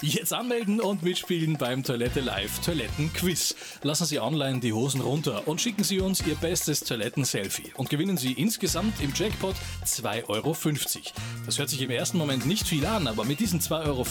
Jetzt anmelden und mitspielen beim Toilette Live Toilettenquiz. Lassen Sie online die Hosen runter und schicken Sie uns Ihr bestes Toiletten-Selfie und gewinnen Sie insgesamt im Jackpot 2,50 Euro. Das hört sich im ersten Moment nicht viel an, aber mit diesen 2,50 Euro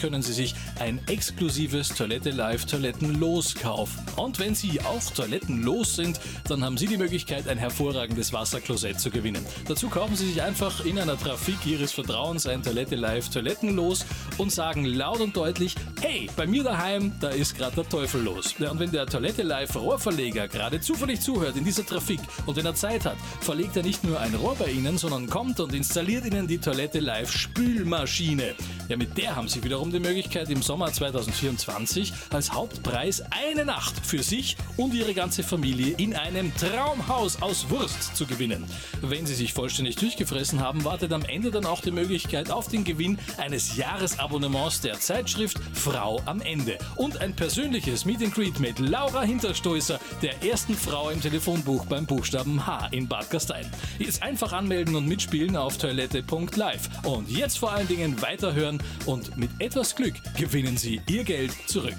können Sie sich ein exklusives Toilette Live Toilettenlos kaufen. Und wenn Sie auch toilettenlos sind, dann haben Sie die Möglichkeit, ein hervorragendes Wasserklosett zu gewinnen. Dazu kaufen Sie sich einfach in einer Trafik Ihres Vertrauens ein Toilette Live Toilettenlos und sagen laut und deutlich, hey, bei mir daheim, da ist gerade der Teufel los. Ja, und wenn der Toilette Live Rohrverleger gerade zufällig zuhört in dieser Trafik und wenn er Zeit hat, verlegt er nicht nur ein Rohr bei Ihnen, sondern kommt und installiert Ihnen die Toilette Live Spülmaschine. Ja, mit der haben Sie wiederum die Möglichkeit, im Sommer 2024 als Hauptpreis eine Nacht für sich und Ihre ganze Familie in einem Traumhaus aus Wurst zu gewinnen. Wenn Sie sich vollständig durchgefressen haben, wartet am Ende dann auch die Möglichkeit auf den Gewinn eines Jahresabonnements der Zeitschrift Frau am Ende und ein persönliches Meet and Greet mit Laura Hinterstoßer, der ersten Frau im Telefonbuch beim Buchstaben H in Bad Gastein. Jetzt einfach anmelden und mitspielen auf toilette.live und jetzt vor allen Dingen weiterhören und mit etwas Glück gewinnen Sie Ihr Geld zurück.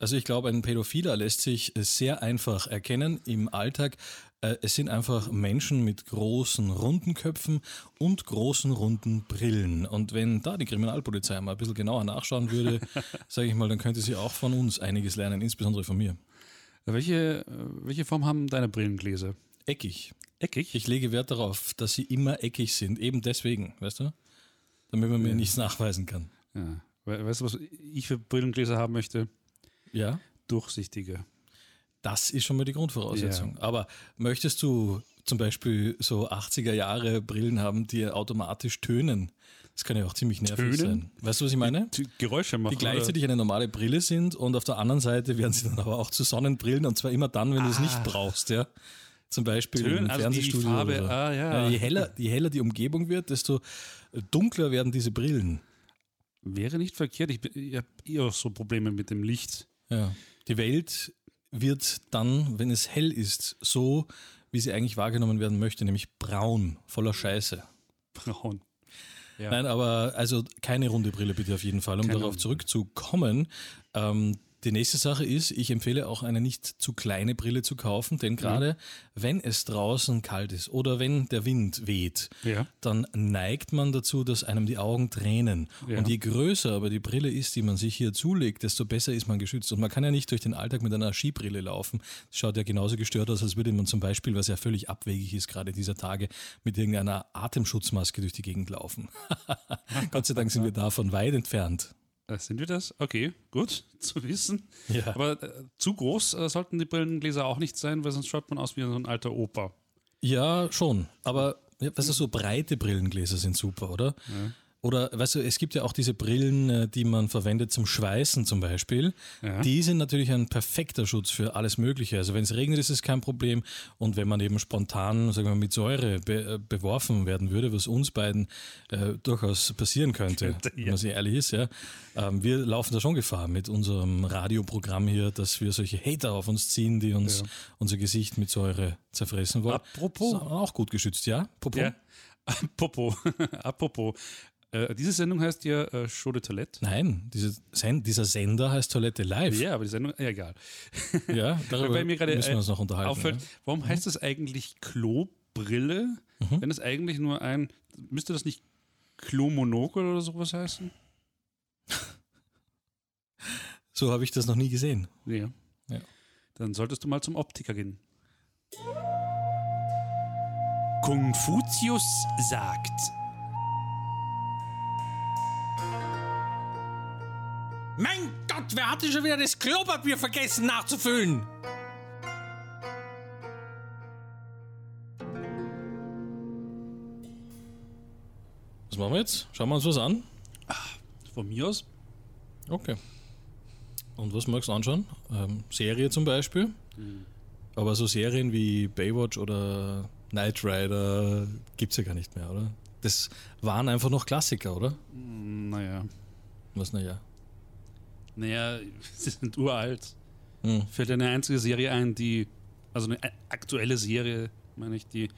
Also ich glaube, ein Pädophiler lässt sich sehr einfach erkennen im Alltag. Äh, es sind einfach Menschen mit großen runden Köpfen und großen runden Brillen. Und wenn da die Kriminalpolizei mal ein bisschen genauer nachschauen würde, sage ich mal, dann könnte sie auch von uns einiges lernen, insbesondere von mir. Welche, welche Form haben deine Brillengläser? Eckig. Eckig? Ich lege Wert darauf, dass sie immer eckig sind. Eben deswegen, weißt du? Damit man mir ja. nichts nachweisen kann. Ja. Weißt du, was ich für Brillengläser haben möchte? Ja. Durchsichtige. Das ist schon mal die Grundvoraussetzung. Ja. Aber möchtest du zum Beispiel so 80er Jahre Brillen haben, die automatisch tönen? Das kann ja auch ziemlich nervig tönen? sein. Weißt du, was ich meine? Die Geräusche machen. Die gleichzeitig oder? eine normale Brille sind und auf der anderen Seite werden sie dann aber auch zu Sonnenbrillen und zwar immer dann, wenn ah. du es nicht brauchst, ja. Zum Beispiel Tön, im also Fernsehstudio. Farbe, so. ah, ja. ja. je, heller, je heller die Umgebung wird, desto dunkler werden diese Brillen. Wäre nicht verkehrt. Ich, ich habe eher so Probleme mit dem Licht. Ja. Die Welt wird dann, wenn es hell ist, so, wie sie eigentlich wahrgenommen werden möchte, nämlich braun, voller Scheiße. Braun. Ja. Nein, aber also keine runde Brille bitte auf jeden Fall, um keine darauf zurückzukommen. Ähm, die nächste Sache ist, ich empfehle auch eine nicht zu kleine Brille zu kaufen, denn gerade mhm. wenn es draußen kalt ist oder wenn der Wind weht, ja. dann neigt man dazu, dass einem die Augen tränen. Ja. Und je größer aber die Brille ist, die man sich hier zulegt, desto besser ist man geschützt. Und man kann ja nicht durch den Alltag mit einer Skibrille laufen. Das schaut ja genauso gestört aus, als würde man zum Beispiel, was ja völlig abwegig ist, gerade dieser Tage, mit irgendeiner Atemschutzmaske durch die Gegend laufen. Gott sei Dank sind wir davon weit entfernt. Äh, sind wir das? Okay, gut zu wissen. Ja. Aber äh, zu groß äh, sollten die Brillengläser auch nicht sein, weil sonst schaut man aus wie so ein alter Opa. Ja, schon. Aber ja, weißt du, so breite Brillengläser sind super, oder? Ja. Oder, weißt du, es gibt ja auch diese Brillen, äh, die man verwendet zum Schweißen zum Beispiel. Ja. Die sind natürlich ein perfekter Schutz für alles Mögliche. Also wenn es regnet, ist es kein Problem. Und wenn man eben spontan, sagen wir mit Säure be äh, beworfen werden würde, was uns beiden äh, durchaus passieren könnte, ja. wenn man sich ehrlich ist, ja. Ähm, wir laufen da schon Gefahr mit unserem Radioprogramm hier, dass wir solche Hater auf uns ziehen, die uns ja. unser Gesicht mit Säure zerfressen wollen. Apropos. auch gut geschützt, ja? Popo? Ja. Popo. Apropos. Äh, diese Sendung heißt ja äh, Show de Toilette. Nein, diese Sen dieser Sender heißt Toilette Live. Ja, aber die Sendung, ja, egal. Ja, darüber mir grade, müssen wir uns noch unterhalten. Auffällt, ja. Warum heißt das eigentlich Klobrille, mhm. wenn es eigentlich nur ein, müsste das nicht Klomonokel oder sowas heißen? so habe ich das noch nie gesehen. Ja. ja. Dann solltest du mal zum Optiker gehen. Konfuzius sagt, Mein Gott, wer hat denn schon wieder das Klopapier vergessen nachzufüllen? Was machen wir jetzt? Schauen wir uns was an? Ach, von mir aus. Okay. Und was magst du anschauen? Ähm, Serie zum Beispiel. Mhm. Aber so Serien wie Baywatch oder Knight Rider gibt es ja gar nicht mehr, oder? Das waren einfach noch Klassiker, oder? Hm, naja. Was, naja? Naja, sie sind uralt. Hm. Fällt eine einzige Serie ein, die, also eine aktuelle Serie, meine ich, die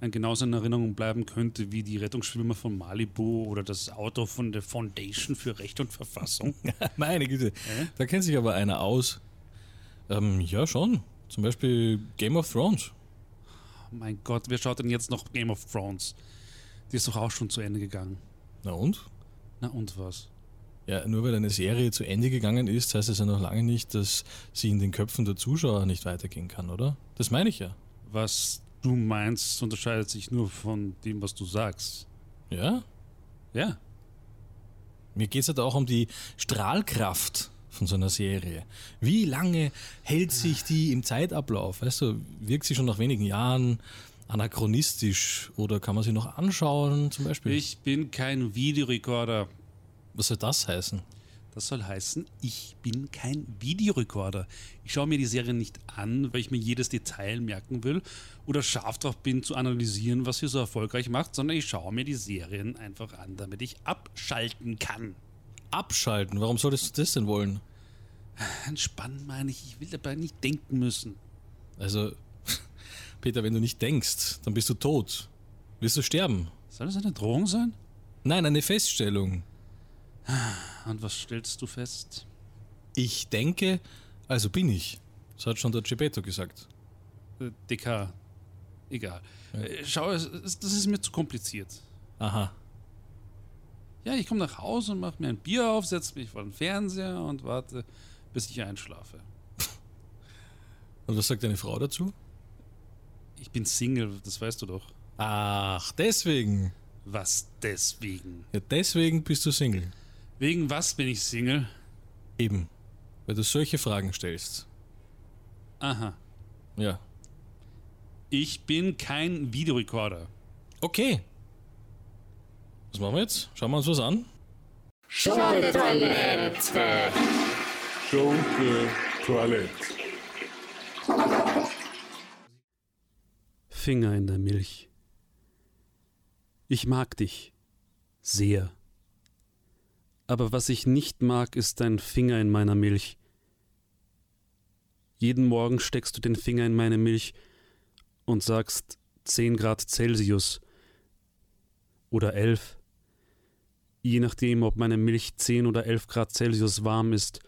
ein genauso in Erinnerung bleiben könnte wie die Rettungsschwimmer von Malibu oder das Auto von der Foundation für Recht und Verfassung. Meine Güte, äh? da kennt sich aber einer aus. Ähm, ja, schon. Zum Beispiel Game of Thrones. Oh mein Gott, wer schaut denn jetzt noch Game of Thrones? Die ist doch auch schon zu Ende gegangen. Na und? Na und was? Ja, nur weil eine Serie zu Ende gegangen ist, heißt es ja noch lange nicht, dass sie in den Köpfen der Zuschauer nicht weitergehen kann, oder? Das meine ich ja. Was du meinst, unterscheidet sich nur von dem, was du sagst. Ja? Ja. Mir geht es halt auch um die Strahlkraft von so einer Serie. Wie lange hält sich die im Zeitablauf? Weißt du, wirkt sie schon nach wenigen Jahren anachronistisch oder kann man sie noch anschauen zum Beispiel? Ich bin kein Videorekorder. Was soll das heißen? Das soll heißen, ich bin kein Videorekorder. Ich schaue mir die Serie nicht an, weil ich mir jedes Detail merken will oder scharf darauf bin zu analysieren, was sie so erfolgreich macht, sondern ich schaue mir die Serien einfach an, damit ich abschalten kann. Abschalten? Warum solltest du das denn wollen? Entspannen meine ich, ich will dabei nicht denken müssen. Also, Peter, wenn du nicht denkst, dann bist du tot. Willst du sterben? Soll das eine Drohung sein? Nein, eine Feststellung. Und was stellst du fest? Ich denke, also bin ich. Das hat schon der Geppetto gesagt. Äh, DK. Egal. Ja. Äh, schau, das ist mir zu kompliziert. Aha. Ja, ich komme nach Hause und mache mir ein Bier auf, setze mich vor den Fernseher und warte, bis ich einschlafe. Und was sagt deine Frau dazu? Ich bin Single, das weißt du doch. Ach, deswegen. Was deswegen? Ja, deswegen bist du Single. Wegen was bin ich Single? Eben, weil du solche Fragen stellst. Aha. Ja. Ich bin kein Videorekorder. Okay. Was machen wir jetzt? Schauen wir uns was an? Schunke-Toilette. Schunke-Toilette. Finger in der Milch. Ich mag dich sehr. Aber was ich nicht mag, ist dein Finger in meiner Milch. Jeden Morgen steckst du den Finger in meine Milch und sagst 10 Grad Celsius oder 11, je nachdem, ob meine Milch 10 oder 11 Grad Celsius warm ist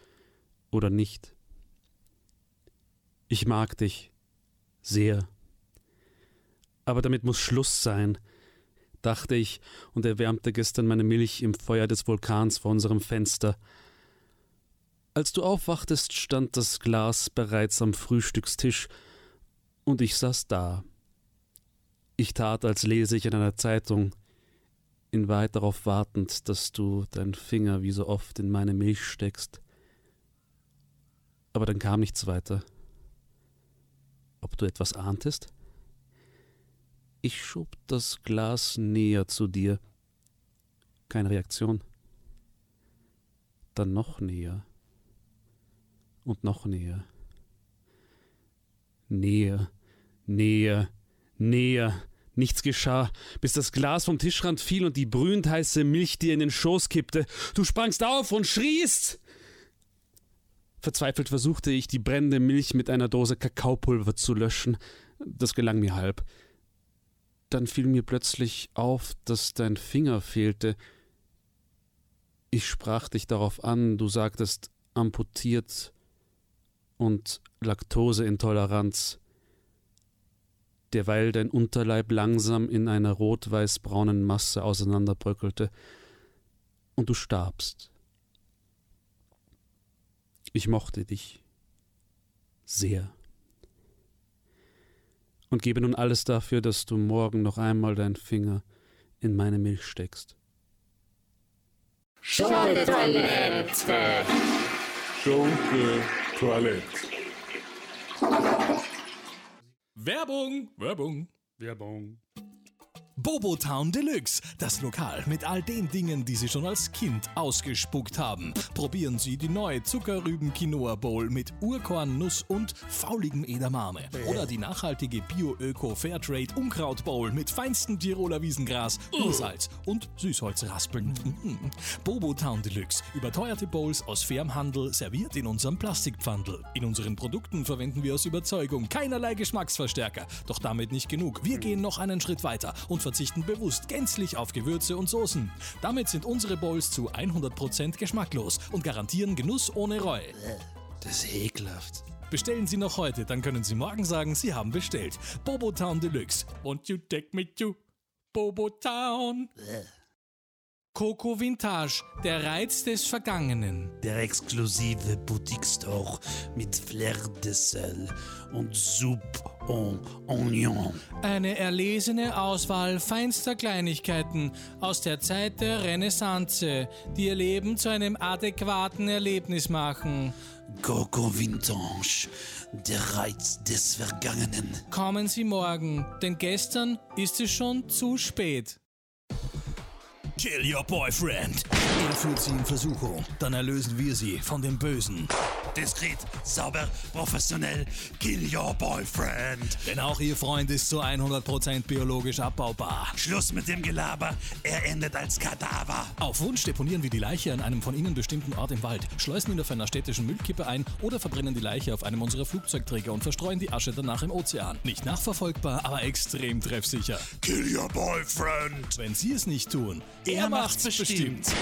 oder nicht. Ich mag dich sehr. Aber damit muss Schluss sein dachte ich und erwärmte gestern meine Milch im Feuer des Vulkans vor unserem Fenster. Als du aufwachtest, stand das Glas bereits am Frühstückstisch, und ich saß da. Ich tat, als lese ich in einer Zeitung, in Wahrheit darauf wartend, dass du deinen Finger wie so oft in meine Milch steckst. Aber dann kam nichts weiter. Ob du etwas ahntest? Ich schob das Glas näher zu dir. Keine Reaktion. Dann noch näher. Und noch näher. Näher, näher, näher. Nichts geschah, bis das Glas vom Tischrand fiel und die brühend heiße Milch dir in den Schoß kippte. Du sprangst auf und schriest. Verzweifelt versuchte ich, die brennende Milch mit einer Dose Kakaopulver zu löschen. Das gelang mir halb. Dann fiel mir plötzlich auf, dass dein Finger fehlte. Ich sprach dich darauf an, du sagtest amputiert und Laktoseintoleranz, derweil dein Unterleib langsam in einer rot-weiß-braunen Masse auseinanderbröckelte, und du starbst. Ich mochte dich sehr und gebe nun alles dafür, dass du morgen noch einmal deinen Finger in meine Milch steckst. Schunke Toilette. Schunke Toilette. Werbung, Werbung, Werbung. Bobotown Deluxe, das Lokal mit all den Dingen, die Sie schon als Kind ausgespuckt haben. Probieren Sie die neue Zuckerrüben-Quinoa Bowl mit Urkorn, Nuss und fauligem Edamame. Oder die nachhaltige Bio-Öko-Fairtrade Unkraut Bowl mit feinstem Tiroler Wiesengras, Ursalz und Süßholzraspeln. Bobotown Deluxe, überteuerte Bowls aus fairem Handel, serviert in unserem Plastikpfandel. In unseren Produkten verwenden wir aus Überzeugung keinerlei Geschmacksverstärker. Doch damit nicht genug. Wir gehen noch einen Schritt weiter und verzichten bewusst gänzlich auf Gewürze und Soßen. Damit sind unsere Bowls zu 100% geschmacklos und garantieren Genuss ohne Reue. Das ist ekelhaft. Bestellen Sie noch heute, dann können Sie morgen sagen, Sie haben bestellt. Bobotown Deluxe. Won't you take me to Bobotown? Coco Vintage, der Reiz des Vergangenen. Der exklusive Boutique Store mit Flair de Sel und Soupe en Oignon. Eine erlesene Auswahl feinster Kleinigkeiten aus der Zeit der Renaissance, die ihr Leben zu einem adäquaten Erlebnis machen. Coco Vintage, der Reiz des Vergangenen. Kommen Sie morgen, denn gestern ist es schon zu spät. Kill your boyfriend. Er führt Sie in Versuchung. Dann erlösen wir Sie von dem Bösen. Diskret, sauber, professionell. Kill your boyfriend. Denn auch Ihr Freund ist zu 100% biologisch abbaubar. Schluss mit dem Gelaber. Er endet als Kadaver. Auf Wunsch deponieren wir die Leiche an einem von Ihnen bestimmten Ort im Wald, schleusen ihn auf einer städtischen Müllkippe ein oder verbrennen die Leiche auf einem unserer Flugzeugträger und verstreuen die Asche danach im Ozean. Nicht nachverfolgbar, aber extrem treffsicher. Kill your boyfriend. Wenn Sie es nicht tun, er, macht's bestimmt.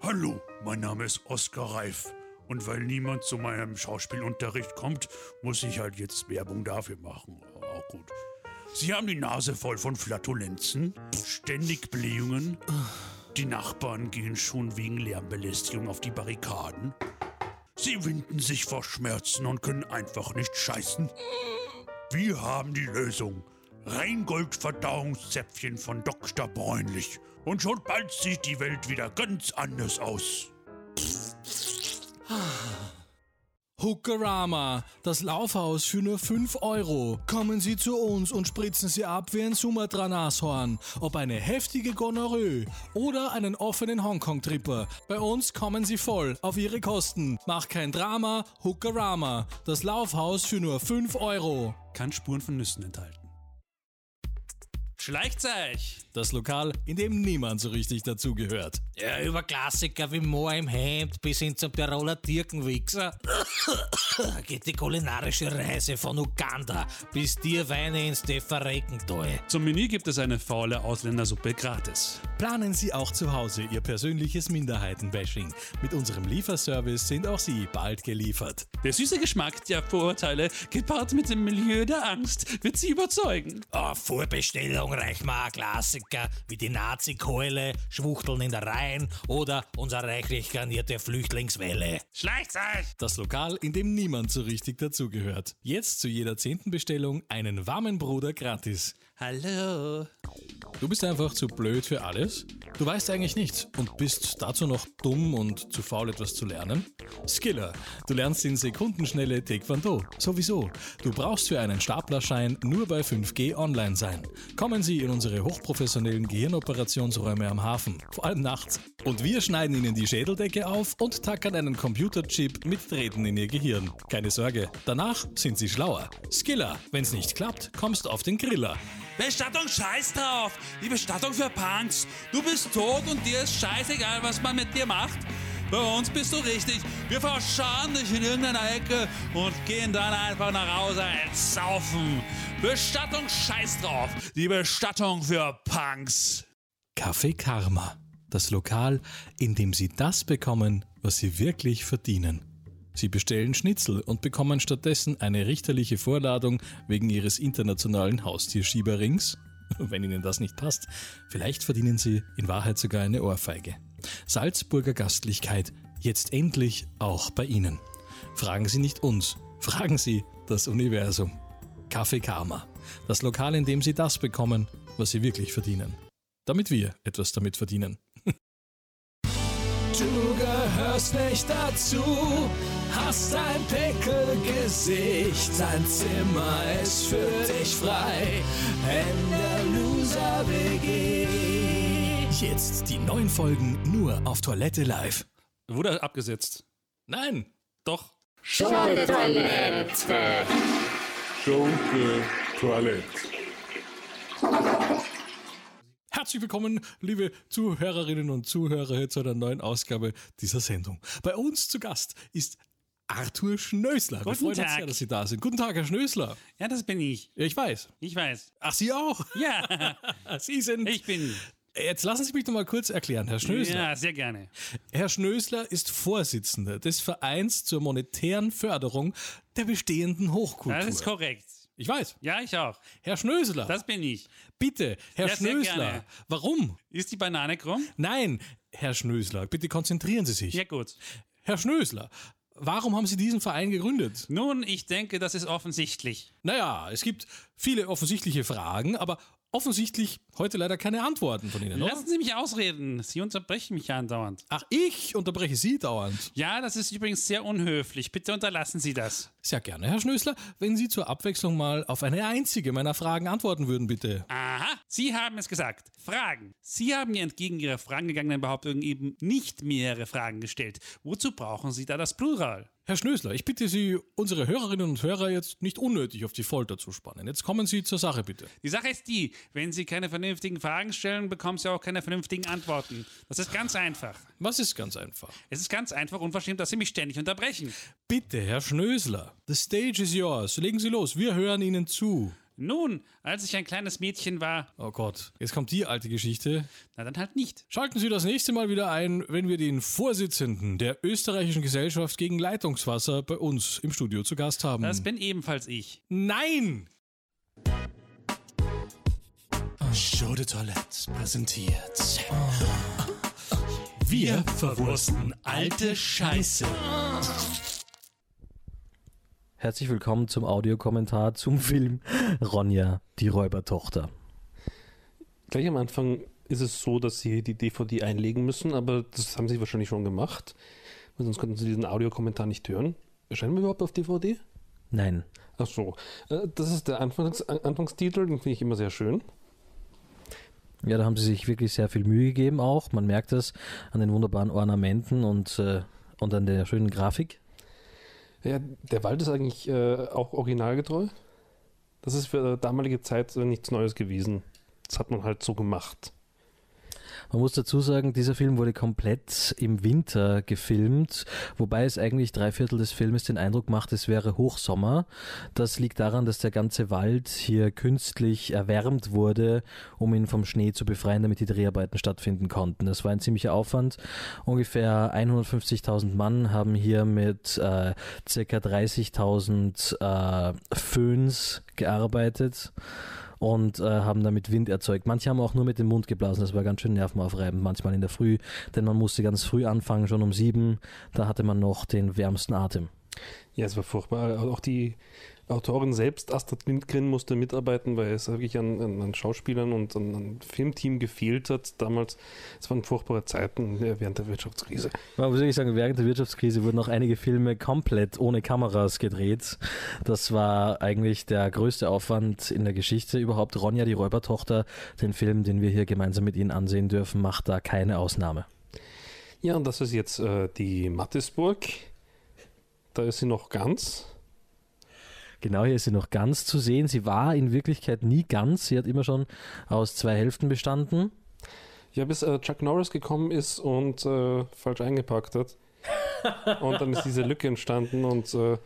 Hallo, mein Name ist Oskar Reif. Und weil niemand zu meinem Schauspielunterricht kommt, muss ich halt jetzt Werbung dafür machen. Auch gut. Sie haben die Nase voll von Flatulenzen, ständig Blähungen. Die Nachbarn gehen schon wegen Lärmbelästigung auf die Barrikaden. Sie winden sich vor Schmerzen und können einfach nicht scheißen. Wir haben die Lösung. Reingold-Verdauungszäpfchen von Dr. Bräunlich. Und schon bald sieht die Welt wieder ganz anders aus. Hookerama, das Laufhaus für nur 5 Euro. Kommen Sie zu uns und spritzen Sie ab wie ein Sumatra-Nashorn. Ob eine heftige Gonorrhoe oder einen offenen Hongkong-Tripper. Bei uns kommen Sie voll auf Ihre Kosten. Mach kein Drama, Hookerama, das Laufhaus für nur 5 Euro. Kann Spuren von Nüssen enthalten. Schleichzeich, das Lokal, in dem niemand so richtig dazugehört. Ja, über Klassiker wie Moor im Hemd bis hin zum Tiroler Dirkenwichser geht die kulinarische Reise von Uganda bis Tierweine ins Deferrekental. Zum Menü gibt es eine faule Ausländersuppe gratis. Planen Sie auch zu Hause Ihr persönliches Minderheitenbashing. Mit unserem Lieferservice sind auch Sie bald geliefert. Der süße Geschmack der Vorurteile, gepaart mit dem Milieu der Angst, wird Sie überzeugen. Oh, Vorbestellung auch Klassiker wie die Nazi-Keule, Schwuchteln in der Rhein oder unsere reichlich garnierte Flüchtlingswelle. Schleichzeich! Das Lokal, in dem niemand so richtig dazugehört. Jetzt zu jeder zehnten Bestellung einen warmen Bruder gratis. Hallo. Du bist einfach zu blöd für alles? Du weißt eigentlich nichts und bist dazu noch dumm und zu faul etwas zu lernen? Skiller, du lernst in Sekundenschnelle Taekwondo. Sowieso. Du brauchst für einen Staplerschein nur bei 5G online sein. Kommen Sie in unsere hochprofessionellen Gehirnoperationsräume am Hafen, vor allem nachts. Und wir schneiden Ihnen die Schädeldecke auf und tackern einen Computerchip mit Drähten in Ihr Gehirn. Keine Sorge, danach sind Sie schlauer. Skiller, wenn's nicht klappt, kommst auf den Griller. Bestattung scheiß drauf! Die Bestattung für Punks! Du bist tot und dir ist scheißegal, was man mit dir macht. Bei uns bist du richtig. Wir verscharren dich in irgendeiner Ecke und gehen dann einfach nach Hause ins Saufen. Bestattung scheiß drauf! Die Bestattung für Punks! Café Karma, das Lokal, in dem Sie das bekommen, was Sie wirklich verdienen. Sie bestellen Schnitzel und bekommen stattdessen eine richterliche Vorladung wegen Ihres internationalen Haustierschieberrings. Wenn Ihnen das nicht passt, vielleicht verdienen Sie in Wahrheit sogar eine Ohrfeige. Salzburger Gastlichkeit, jetzt endlich auch bei Ihnen. Fragen Sie nicht uns, fragen Sie das Universum. Kaffee Karma, das Lokal, in dem Sie das bekommen, was Sie wirklich verdienen. Damit wir etwas damit verdienen. Du gehörst nicht dazu, hast ein Pickelgesicht, dein Zimmer ist für dich frei. In der Loser WG. Jetzt die neuen Folgen nur auf Toilette live. Wurde abgesetzt. Nein, Doch. Schunke Toilette. Schunke Toilette. Herzlich willkommen, liebe Zuhörerinnen und Zuhörer, zu einer neuen Ausgabe dieser Sendung. Bei uns zu Gast ist Arthur Schnösler. Wir Guten freuen uns Tag. sehr, dass Sie da sind. Guten Tag, Herr Schnösler. Ja, das bin ich. Ich weiß. Ich weiß. Ach, Sie auch? Ja, Sie sind. ich bin. Jetzt lassen Sie mich noch mal kurz erklären, Herr Schnösler. Ja, sehr gerne. Herr Schnösler ist Vorsitzender des Vereins zur monetären Förderung der bestehenden Hochkultur. Das ist korrekt. Ich weiß. Ja, ich auch. Herr Schnösler, Das bin ich. bitte, Herr Ja, Schnösler, warum? Ist die Banane krumm? Nein, Herr Schnösler, bitte konzentrieren Sie sich. Ja, gut. Herr Schnösler, warum haben Sie diesen Verein gegründet? Nun, ich denke, das ist offensichtlich. Naja, es gibt viele offensichtliche Fragen, aber offensichtlich heute leider keine Antworten von Ihnen, oder? Lassen Sie mich ausreden. Sie unterbrechen mich ja andauernd. Ach, ich unterbreche Sie dauernd. Ja, das ist übrigens sehr unhöflich. Bitte unterlassen Sie das. Sehr gerne, Herr Schnösler, wenn Sie zur Abwechslung mal auf eine einzige meiner Fragen antworten würden, bitte. Aha, Sie haben es gesagt. Fragen. Sie haben mir entgegen Ihrer fragengegangenen Behauptung eben nicht mehrere Fragen gestellt. Wozu brauchen Sie da das Plural? Herr Schnösler, ich bitte Sie, unsere Hörerinnen und Hörer jetzt nicht unnötig auf die Folter zu spannen. Jetzt kommen Sie zur Sache, bitte. Die Sache ist die, wenn Sie keine vernünftigen Fragen stellen, bekommen Sie auch keine vernünftigen Antworten. Das ist ganz einfach. Was ist ganz einfach? Es ist ganz einfach unverschämt, dass Sie mich ständig unterbrechen. Bitte, Herr Schnösler, the stage is yours. Legen Sie los, wir hören Ihnen zu. Nun, als ich ein kleines Mädchen war, Oh Gott, jetzt kommt die alte Geschichte. na dann halt nicht. Schalten Sie das nächste Mal wieder ein, wenn wir den Vorsitzenden der österreichischen Gesellschaft gegen Leitungswasser bei uns im Studio zu Gast haben. Das bin ebenfalls ich. Nein! Show de Toilette präsentiert. Wir verwursten alte Scheiße. Herzlich willkommen zum Audiokommentar zum Film Ronja, die Räubertochter. Gleich am Anfang ist es so, dass Sie die DVD einlegen müssen, aber das haben Sie wahrscheinlich schon gemacht, weil sonst könnten Sie diesen Audiokommentar nicht hören. Erscheinen wir überhaupt auf DVD? Nein, Ach so. Äh, Das ist der Anfangs An- Anfangstitel, den finde ich immer sehr schön. ja, da haben sie sich wirklich sehr viel Mühe gegeben auch. Man merkt es an den wunderbaren Ornamenten und, äh, und an der schönen Grafik. Ja, der Wald ist eigentlich äh, auch originalgetreu. Das ist für damalige Zeit nichts Neues gewesen. Das hat man halt so gemacht. Man muss dazu sagen, dieser Film wurde komplett im Winter gefilmt, wobei es eigentlich drei Viertel des Filmes den Eindruck macht, es wäre Hochsommer. Das liegt daran, dass der ganze Wald hier künstlich erwärmt wurde, um ihn vom Schnee zu befreien, damit die Dreharbeiten stattfinden konnten. Das war ein ziemlicher Aufwand. Ungefähr 150.000 Mann haben hier mit äh, circa 30.000 äh, Föhns gearbeitet und äh, haben damit Wind erzeugt. Manche haben auch nur mit dem Mund geblasen, das war ganz schön nervenaufreibend, manchmal in der Früh, denn man musste ganz früh anfangen, schon um sieben, da hatte man noch den wärmsten Atem. Ja, es war furchtbar. Auch die Autorin selbst, Astrid Lindgren, musste mitarbeiten, weil es wirklich an, an, Schauspielern und an, an Filmteam gefehlt hat. Damals, es waren furchtbare Zeiten äh, während der Wirtschaftskrise. Man muss wirklich sagen, während der Wirtschaftskrise wurden auch einige Filme komplett ohne Kameras gedreht. Das war eigentlich der größte Aufwand in der Geschichte überhaupt. Ronja, die Räubertochter, den Film, den wir hier gemeinsam mit Ihnen ansehen dürfen, macht da keine Ausnahme. Ja, und das ist jetzt äh, die Mattisburg. Da ist sie noch ganz. Genau, hier ist sie noch ganz zu sehen. Sie war in Wirklichkeit nie ganz. Sie hat immer schon aus zwei Hälften bestanden. Ja, bis äh, Chuck Norris gekommen ist und äh, falsch eingepackt hat. und dann ist diese Lücke entstanden und äh,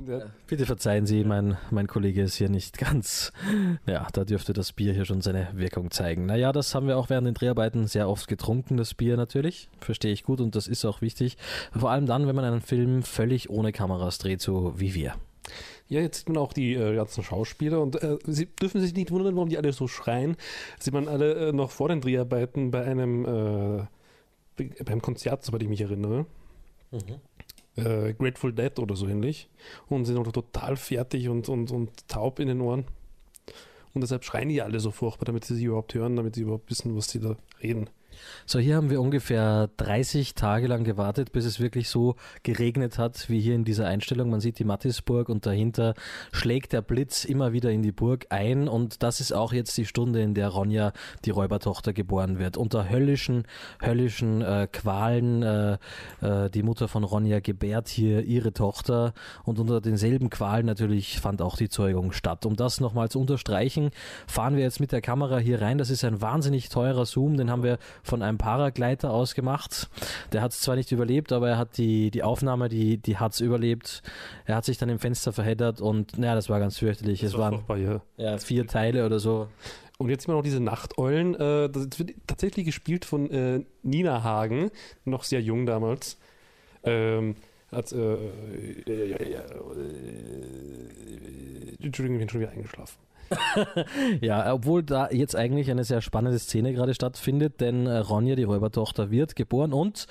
der, Bitte verzeihen Sie, mein, mein Kollege ist hier nicht ganz. Ja, da dürfte das Bier hier schon seine Wirkung zeigen. Naja, das haben wir auch während den Dreharbeiten sehr oft getrunken, das Bier natürlich. Verstehe ich gut und das ist auch wichtig. Vor allem dann, wenn man einen Film völlig ohne Kameras dreht, so wie wir. Ja, jetzt sieht man auch die äh, ganzen Schauspieler und äh, sie dürfen sich nicht wundern, warum die alle so schreien. Sieht man alle äh, noch vor den Dreharbeiten bei einem äh, bei- beim Konzert, soweit ich mich erinnere. Äh, Grateful Dead oder so ähnlich. Und sind noch total fertig und, und, und taub in den Ohren. Und deshalb schreien die alle so furchtbar, damit sie sich überhaupt hören, damit sie überhaupt wissen, was sie da reden. So, hier haben wir ungefähr 30 Tage lang gewartet, bis es wirklich so geregnet hat, wie hier in dieser Einstellung. Man sieht die Mattisburg und dahinter schlägt der Blitz immer wieder in die Burg ein. Und das ist auch jetzt die Stunde, in der Ronja, die Räubertochter, geboren wird. Unter höllischen, höllischen äh, Qualen. Äh, äh, die Mutter von Ronja gebärt hier ihre Tochter. Und unter denselben Qualen natürlich fand auch die Zeugung statt. Um das nochmal zu unterstreichen, fahren wir jetzt mit der Kamera hier rein. Das ist ein wahnsinnig teurer Zoom. Den haben wir von einem Paragleiter ausgemacht. Der hat es zwar nicht überlebt, aber er hat die, die Aufnahme, die, die hat es überlebt. Er hat sich dann im Fenster verheddert und naja, das war ganz fürchterlich. Es Das war waren ja. ja, vier Teile oder so. Und jetzt man noch diese Nachteulen. Äh, das wird tatsächlich gespielt von äh, Nina Hagen, noch sehr jung damals. Ähm, äh, äh, äh, äh, Entschuldigung, ich bin schon wieder eingeschlafen. Ja, obwohl da jetzt eigentlich eine sehr spannende Szene gerade stattfindet, denn äh, Ronja, die Räubertochter, wird geboren und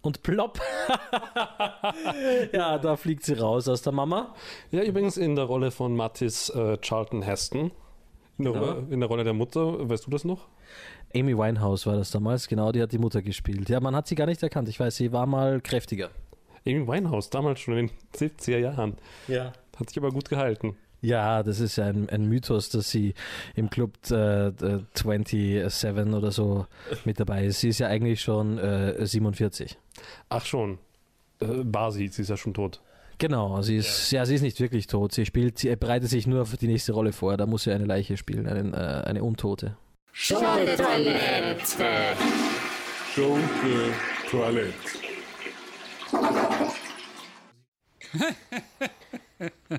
und plopp. ja, da fliegt sie raus aus der Mama. Ja, übrigens in der Rolle von Mattis äh, Charlton Heston. In der, Ja. Rolle, in der Rolle der Mutter, weißt du das noch? Amy Winehouse war das damals, genau, die hat die Mutter gespielt. Ja, man hat sie gar nicht erkannt. Ich weiß, sie war mal kräftiger. Amy Winehouse, damals schon in den 70er Jahren. Ja. Hat sich aber gut gehalten. Ja, das ist ja ein, ein Mythos, dass sie im Club äh, äh, 27 oder so mit dabei ist. Sie ist ja eigentlich schon äh, 47. Ach schon. Äh, Basi, sie ist ja schon tot. Genau, sie ist, ja. sie ist nicht wirklich tot. Sie spielt, sie bereitet sich nur für die nächste Rolle vor. Da muss sie eine Leiche spielen, einen, äh, eine Untote. Schunke-Toilette. Schunke Toilette.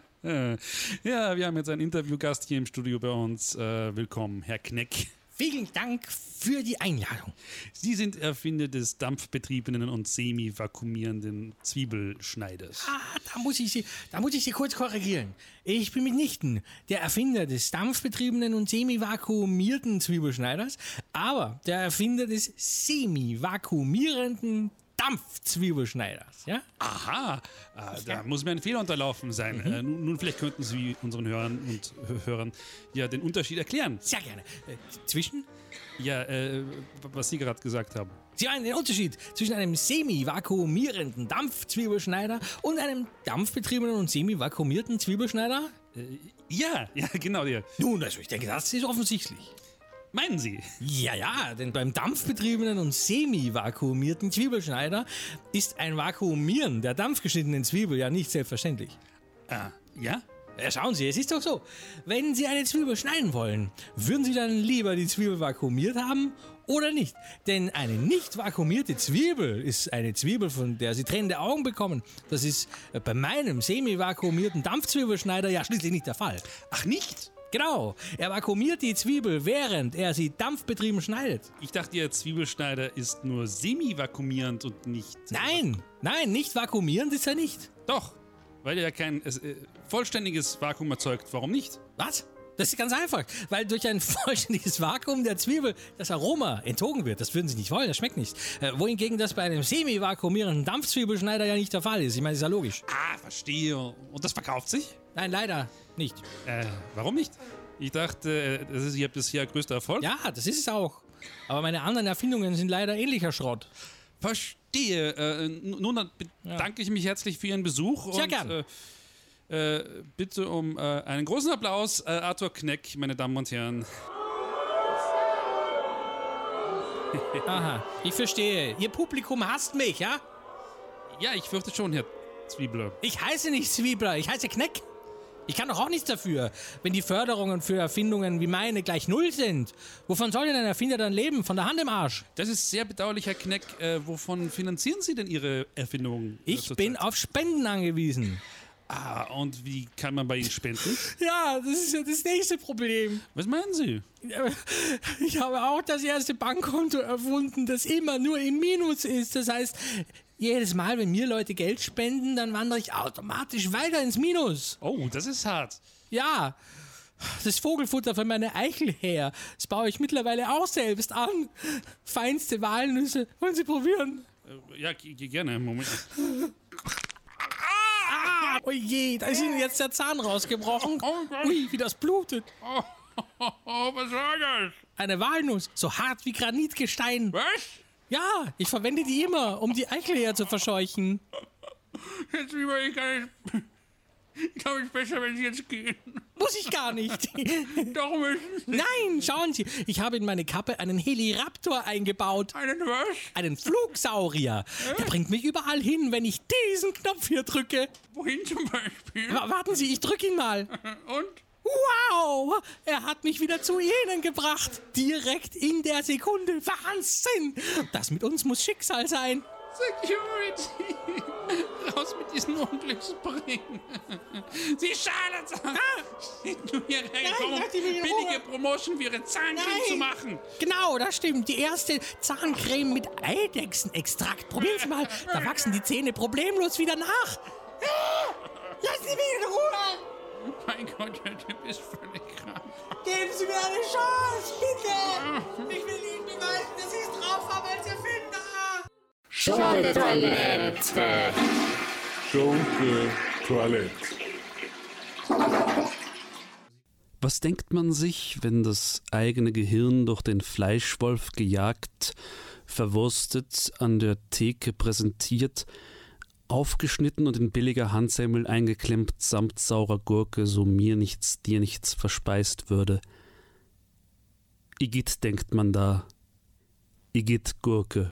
Ja, wir haben jetzt einen Interviewgast hier im Studio bei uns. Äh, willkommen, Herr Kneck. Vielen Dank für die Einladung. Sie sind Erfinder des dampfbetriebenen und semi-vakuumierenden Zwiebelschneiders. Ah, da muss ich Sie, da muss ich Sie kurz korrigieren. Ich bin mitnichten der Erfinder des dampfbetriebenen und semi-vakuumierten Zwiebelschneiders, aber der Erfinder des semi-vakuumierenden Dampfzwiebelschneiders, ja? Aha, äh, da muss mir ein Fehler unterlaufen sein. Äh, nun, nun, vielleicht könnten Sie unseren Hörern und Hö- Hörern ja den Unterschied erklären. Sehr gerne. Äh, zwischen? Ja, äh, was Sie gerade gesagt haben. Sie meinen den Unterschied zwischen einem semi-vakuumierenden Dampfzwiebelschneider und einem dampfbetriebenen und semi-vakuumierten Zwiebelschneider? Ja, ja, genau. Ja. Nun, also ich denke, das ist offensichtlich. Meinen Sie? Ja, ja, denn beim dampfbetriebenen und semi-vakuumierten Zwiebelschneider ist ein Vakuumieren der dampfgeschnittenen Zwiebel ja nicht selbstverständlich. Ah, ja? Ja, schauen Sie, es ist doch so. Wenn Sie eine Zwiebel schneiden wollen, würden Sie dann lieber die Zwiebel vakuumiert haben oder nicht? Denn eine nicht vakuumierte Zwiebel ist eine Zwiebel, von der Sie tränende Augen bekommen. Das ist äh, bei meinem semi-vakuumierten Dampfzwiebelschneider ja schließlich nicht der Fall. Ach, nicht? Genau, er vakuumiert die Zwiebel, während er sie dampfbetrieben schneidet. Ich dachte, Ihr Zwiebelschneider ist nur semi-vakuumierend und nicht. Nein, nein, nicht vakuumierend ist er nicht. Doch, weil er ja kein äh, vollständiges Vakuum erzeugt. Warum nicht? Was? Das ist ganz einfach, weil durch ein vollständiges Vakuum der Zwiebel das Aroma entzogen wird. Das würden Sie nicht wollen, das schmeckt nicht. Äh, wohingegen das bei einem semi-vakuumierenden Dampfzwiebelschneider ja nicht der Fall ist. Ich meine, das ist ja logisch. Ah, verstehe. Und das verkauft sich? Nein, leider nicht. Äh, warum nicht? Ich dachte, äh, das ist Ihr bisher größter Erfolg. Ja, das ist es auch. Aber meine anderen Erfindungen sind leider ähnlicher Schrott. Verstehe. Äh, nun dann bedanke ich mich herzlich für Ihren Besuch. Sehr und, gern. Äh, äh, bitte um äh, einen großen Applaus, Arthur Kneck, meine Damen und Herren. Aha, ich verstehe. Ihr Publikum hasst mich, ja? Ja, ich fürchte schon, Herr Zwiebler. Ich heiße nicht Zwiebler, ich heiße Kneck. Ich kann doch auch nichts dafür, wenn die Förderungen für Erfindungen wie meine gleich null sind. Wovon soll denn ein Erfinder dann leben? Von der Hand im Arsch? Das ist sehr bedauerlich, Herr Kneck. Äh, wovon finanzieren Sie denn Ihre Erfindungen? äh, Ich bin auf Spenden angewiesen. Ah, und wie kann man bei Ihnen spenden? Ja, das ist ja das nächste Problem. Was meinen Sie? Ich habe auch das erste Bankkonto erfunden, das immer nur im Minus ist. Das heißt, jedes Mal, wenn mir Leute Geld spenden, dann wandere ich automatisch weiter ins Minus. Oh, das ist hart. Ja, das Vogelfutter für meine Eichel her, das baue ich mittlerweile auch selbst an. Feinste Walnüsse. Wollen Sie probieren? Äh, ja, gerne. Moment. Ah, oh je, da ist Ihnen jetzt der Zahn rausgebrochen. Ui, wie das blutet. Oh, was war das? Eine Walnuss, so hart wie Granitgestein. Was? Ja, ich verwende die immer, um die Eichel her zu verscheuchen. Jetzt lieber ich gar nicht. Ich glaube, es ist besser, wenn Sie jetzt gehen. Muss ich gar nicht. Doch müssen Sie. Nein, schauen Sie, ich habe in meine Kappe einen Heliraptor eingebaut. Einen was? Einen Flugsaurier. Der bringt mich überall hin, wenn ich diesen Knopf hier drücke. Wohin zum Beispiel? Wa- Warten Sie, ich drücke ihn mal. Und? Wow! Er hat mich wieder zu Ihnen gebracht. Direkt in der Sekunde. Wahnsinn! Das mit uns muss Schicksal sein. Security! Raus mit diesen Unglücksbringen! Sie Scharlatan! Sie sind nur hierher gekommen, um lass billige. Promotion für Ihre Zahncreme zu machen! Genau, das stimmt. Die erste Zahncreme mit Eidechsenextrakt. Probieren Sie mal. Da wachsen die Zähne problemlos wieder nach. Ah, Lassen Sie mich in Ruhe! Mein Gott, der Typ ist völlig krank. Geben Sie mir eine Chance, bitte! Ich will Ihnen beweisen, dass ich es drauf habe als Erfinder! Schunke-Toilette. Schunke Toilette. Was denkt man sich, wenn das eigene Gehirn durch den Fleischwolf gejagt, verwurstet, an der Theke präsentiert, aufgeschnitten und in billiger Handsemmel eingeklemmt samt saurer Gurke, so mir nichts, dir nichts verspeist würde? Igitt denkt man da. Igitt Gurke.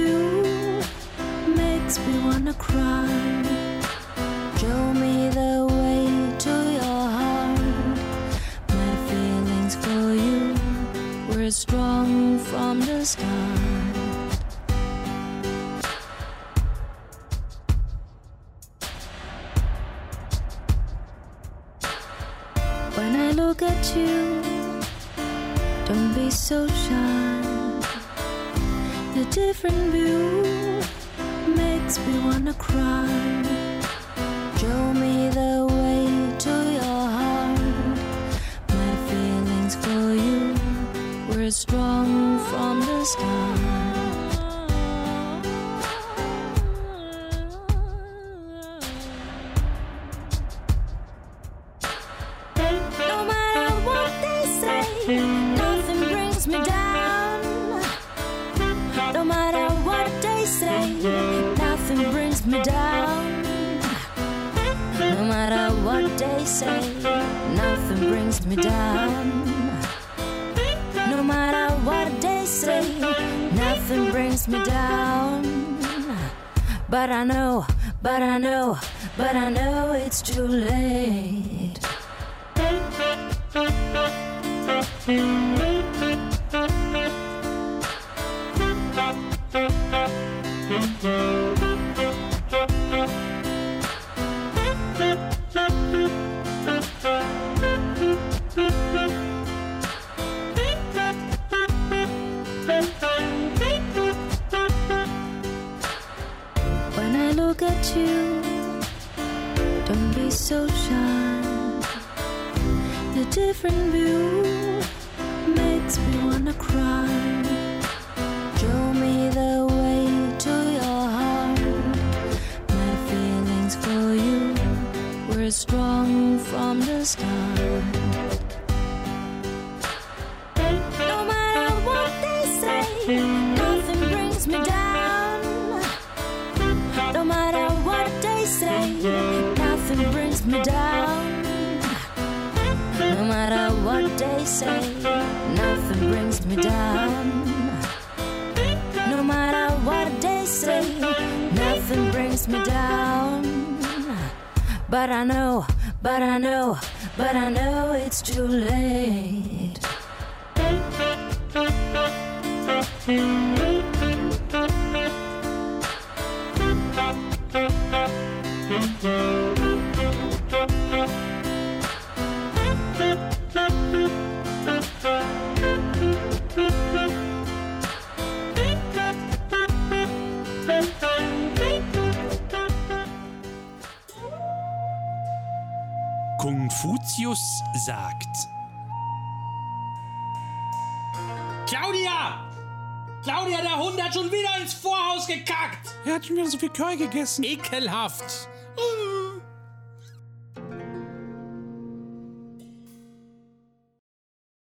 different view makes me wanna cry. Show me the way to your heart. My feelings for you were strong from the start. say nothing brings me down. No matter what they say, nothing brings me down. But I know, but I know, but I know it's too late. But I know, but I know, but I know it's too late. Lucius sagt. Claudia! Claudia, der Hund hat schon wieder ins Vorhaus gekackt! Er hat schon wieder so viel Curry gegessen. Ekelhaft!